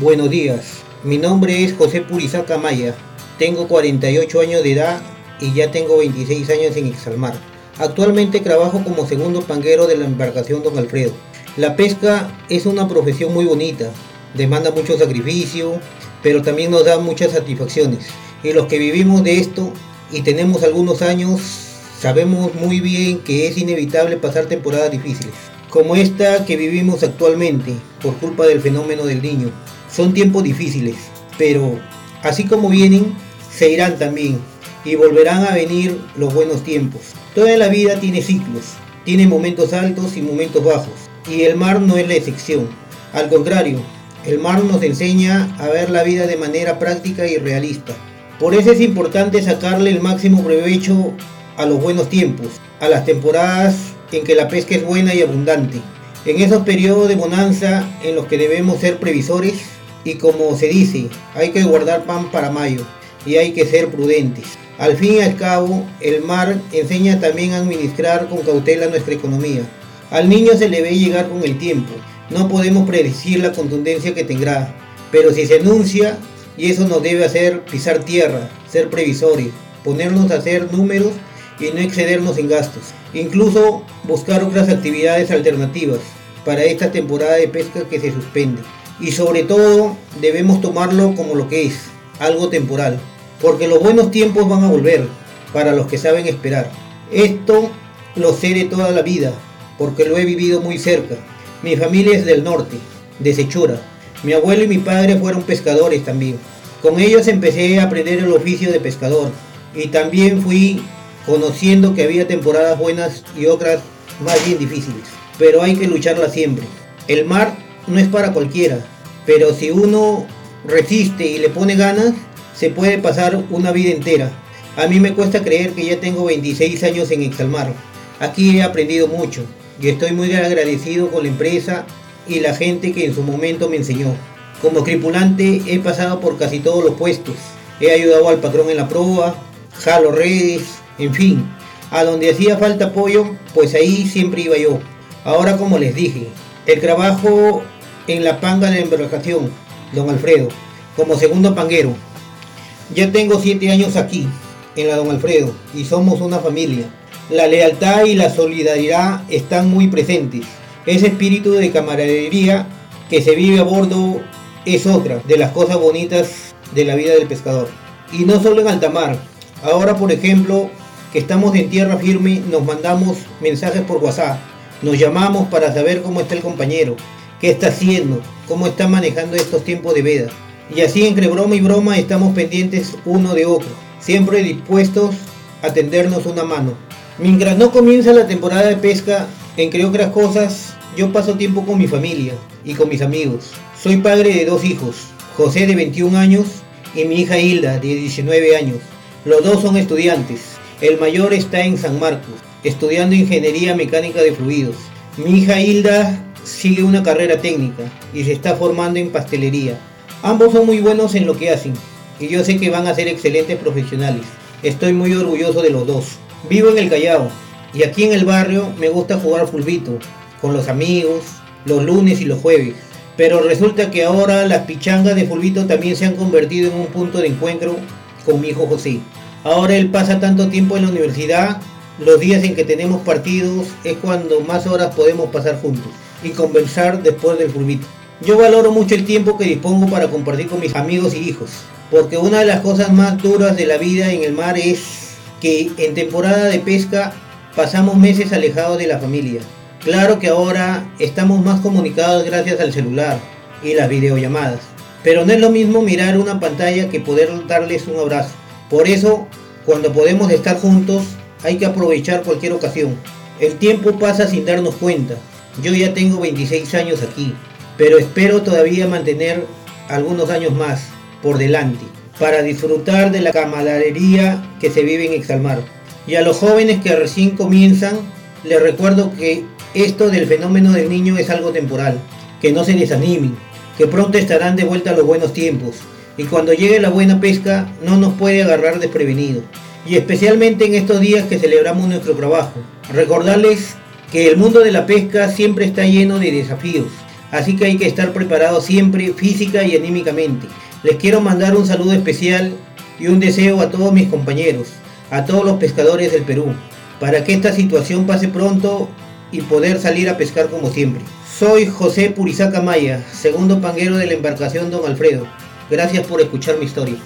Buenos días, mi nombre es José Purizaca Maya, tengo 48 años de edad y ya tengo 26 años en Exalmar. Actualmente trabajo como segundo panguero de la embarcación Don Alfredo. La pesca es una profesión muy bonita, demanda mucho sacrificio, pero también nos da muchas satisfacciones. Y los que vivimos de esto y tenemos algunos años, sabemos muy bien que es inevitable pasar temporadas difíciles, como esta que vivimos actualmente por culpa del fenómeno del niño. Son tiempos difíciles, pero así como vienen, se irán también y volverán a venir los buenos tiempos. Toda la vida tiene ciclos, tiene momentos altos y momentos bajos, y el mar no es la excepción. Al contrario, el mar nos enseña a ver la vida de manera práctica y realista. Por eso es importante sacarle el máximo provecho a los buenos tiempos, a las temporadas en que la pesca es buena y abundante, en esos periodos de bonanza en los que debemos ser previsores y como se dice, hay que guardar pan para mayo y hay que ser prudentes. Al fin y al cabo, el mar enseña también a administrar con cautela nuestra economía. Al niño se le ve llegar con el tiempo. No podemos predecir la contundencia que tendrá, pero si se anuncia, y eso nos debe hacer pisar tierra, ser previsores, ponernos a hacer números y no excedernos en gastos. Incluso buscar otras actividades alternativas para esta temporada de pesca que se suspende. Y sobre todo debemos tomarlo como lo que es, algo temporal, porque los buenos tiempos van a volver para los que saben esperar. Esto lo sé de toda la vida, porque lo he vivido muy cerca. Mi familia es del norte, de Sechura. Mi abuelo y mi padre fueron pescadores también. Con ellos empecé a aprender el oficio de pescador y también fui conociendo que había temporadas buenas y otras más bien difíciles. Pero hay que lucharla siempre. El mar no es para cualquiera, pero si uno resiste y le pone ganas, se puede pasar una vida entera. A mí me cuesta creer que ya tengo 26 años en Exalmar. Aquí he aprendido mucho y estoy muy agradecido con la empresa y la gente que en su momento me enseñó. Como tripulante he pasado por casi todos los puestos. He ayudado al patrón en la proa, jalo redes, en fin. A donde hacía falta apoyo, pues ahí siempre iba yo. Ahora como les dije, el trabajo en la panga de embarcación, don Alfredo, como segundo panguero. Ya tengo siete años aquí, en la don Alfredo, y somos una familia. La lealtad y la solidaridad están muy presentes. Ese espíritu de camaradería que se vive a bordo es otra de las cosas bonitas de la vida del pescador. Y no solo en alta mar. Ahora, por ejemplo, que estamos en tierra firme, nos mandamos mensajes por WhatsApp. Nos llamamos para saber cómo está el compañero, qué está haciendo, cómo está manejando estos tiempos de veda. Y así entre broma y broma estamos pendientes uno de otro, siempre dispuestos a tendernos una mano. Mientras no comienza la temporada de pesca, entre otras cosas, yo paso tiempo con mi familia y con mis amigos. Soy padre de dos hijos, José de 21 años y mi hija Hilda de 19 años. Los dos son estudiantes. El mayor está en San Marcos, estudiando ingeniería mecánica de fluidos. Mi hija Hilda sigue una carrera técnica y se está formando en pastelería. Ambos son muy buenos en lo que hacen y yo sé que van a ser excelentes profesionales. Estoy muy orgulloso de los dos. Vivo en el Callao y aquí en el barrio me gusta jugar fulbito con los amigos los lunes y los jueves. Pero resulta que ahora las pichangas de fulbito también se han convertido en un punto de encuentro con mi hijo José. Ahora él pasa tanto tiempo en la universidad, los días en que tenemos partidos es cuando más horas podemos pasar juntos y conversar después del fulbito. Yo valoro mucho el tiempo que dispongo para compartir con mis amigos y hijos, porque una de las cosas más duras de la vida en el mar es que en temporada de pesca pasamos meses alejados de la familia. Claro que ahora estamos más comunicados gracias al celular y las videollamadas, pero no es lo mismo mirar una pantalla que poder darles un abrazo. Por eso, cuando podemos estar juntos, hay que aprovechar cualquier ocasión. El tiempo pasa sin darnos cuenta. Yo ya tengo 26 años aquí pero espero todavía mantener algunos años más por delante para disfrutar de la camaradería que se vive en Exalmar. Y a los jóvenes que recién comienzan, les recuerdo que esto del fenómeno del niño es algo temporal, que no se desanimen, que pronto estarán de vuelta a los buenos tiempos, y cuando llegue la buena pesca no nos puede agarrar desprevenidos, y especialmente en estos días que celebramos nuestro trabajo. Recordarles que el mundo de la pesca siempre está lleno de desafíos, Así que hay que estar preparado siempre física y anímicamente. Les quiero mandar un saludo especial y un deseo a todos mis compañeros, a todos los pescadores del Perú, para que esta situación pase pronto y poder salir a pescar como siempre. Soy José Purizaca Maya, segundo panguero de la embarcación Don Alfredo. Gracias por escuchar mi historia.